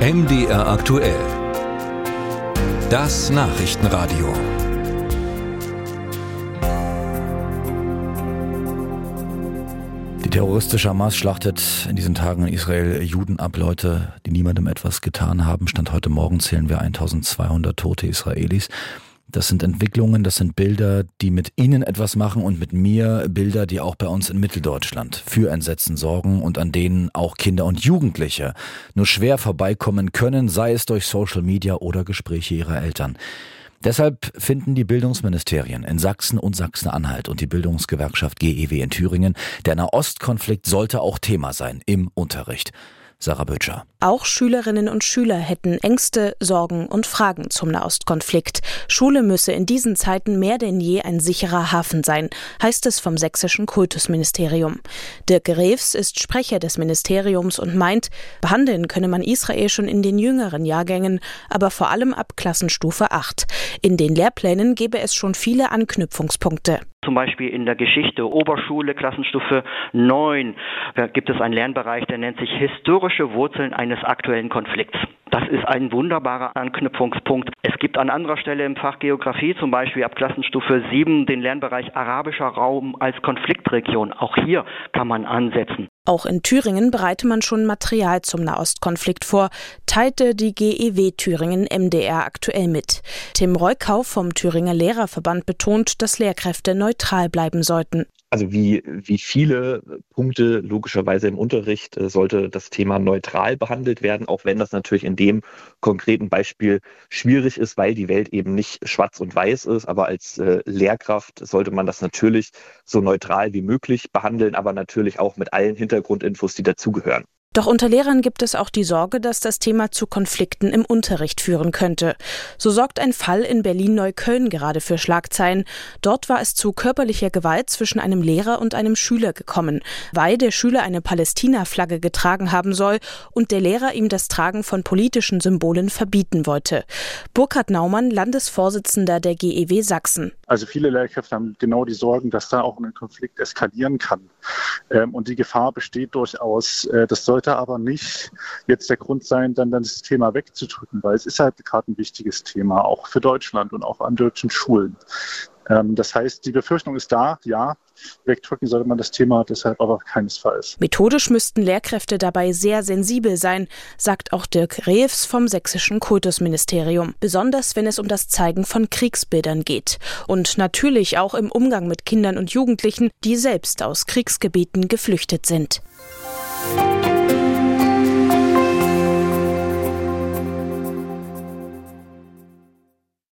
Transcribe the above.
MDR aktuell. Das Nachrichtenradio. Die terroristische Hamas schlachtet in diesen Tagen in Israel Juden ab, Leute, die niemandem etwas getan haben. Stand heute Morgen zählen wir 1200 tote Israelis. Das sind Entwicklungen, das sind Bilder, die mit Ihnen etwas machen und mit mir Bilder, die auch bei uns in Mitteldeutschland für Entsetzen sorgen und an denen auch Kinder und Jugendliche nur schwer vorbeikommen können, sei es durch Social Media oder Gespräche ihrer Eltern. Deshalb finden die Bildungsministerien in Sachsen und Sachsen-Anhalt und die Bildungsgewerkschaft GEW in Thüringen, der Nahostkonflikt sollte auch Thema sein im Unterricht. Sarah Böttcher. Auch Schülerinnen und Schüler hätten Ängste, Sorgen und Fragen zum Nahostkonflikt. Schule müsse in diesen Zeiten mehr denn je ein sicherer Hafen sein, heißt es vom sächsischen Kultusministerium. Dirk Rews ist Sprecher des Ministeriums und meint, behandeln könne man Israel schon in den jüngeren Jahrgängen, aber vor allem ab Klassenstufe 8. In den Lehrplänen gäbe es schon viele Anknüpfungspunkte. Zum Beispiel in der Geschichte Oberschule, Klassenstufe 9, gibt es einen Lernbereich, der nennt sich historische Wurzeln eines aktuellen Konflikts. Das ist ein wunderbarer Anknüpfungspunkt. Es gibt an anderer Stelle im Fach Geografie, zum Beispiel ab Klassenstufe 7, den Lernbereich arabischer Raum als Konfliktregion. Auch hier kann man ansetzen. Auch in Thüringen bereite man schon Material zum Nahostkonflikt vor, teilte die GEW Thüringen MDR aktuell mit. Tim Reukau vom Thüringer Lehrerverband betont, dass Lehrkräfte neutral bleiben sollten. Also wie, wie viele Punkte logischerweise im Unterricht äh, sollte das Thema neutral behandelt werden, auch wenn das natürlich in dem konkreten Beispiel schwierig ist, weil die Welt eben nicht schwarz und weiß ist. Aber als äh, Lehrkraft sollte man das natürlich so neutral wie möglich behandeln, aber natürlich auch mit allen Hintergrundinfos, die dazugehören. Doch unter Lehrern gibt es auch die Sorge, dass das Thema zu Konflikten im Unterricht führen könnte. So sorgt ein Fall in Berlin-Neukölln gerade für Schlagzeilen. Dort war es zu körperlicher Gewalt zwischen einem Lehrer und einem Schüler gekommen, weil der Schüler eine Palästina-Flagge getragen haben soll und der Lehrer ihm das Tragen von politischen Symbolen verbieten wollte. Burkhard Naumann, Landesvorsitzender der GEW Sachsen. Also viele Lehrkräfte haben genau die Sorgen, dass da auch ein Konflikt eskalieren kann. Ähm, und die Gefahr besteht durchaus. Äh, das sollte aber nicht jetzt der Grund sein, dann, dann das Thema wegzudrücken, weil es ist halt gerade ein wichtiges Thema, auch für Deutschland und auch an deutschen Schulen. Ähm, das heißt, die Befürchtung ist da, ja, wegdrücken sollte man das Thema deshalb aber keinesfalls. Methodisch müssten Lehrkräfte dabei sehr sensibel sein, sagt auch Dirk Reeves vom sächsischen Kultusministerium, besonders wenn es um das Zeigen von Kriegsbildern geht und natürlich auch im Umgang mit Kindern und Jugendlichen, die selbst aus Kriegsgebieten geflüchtet sind.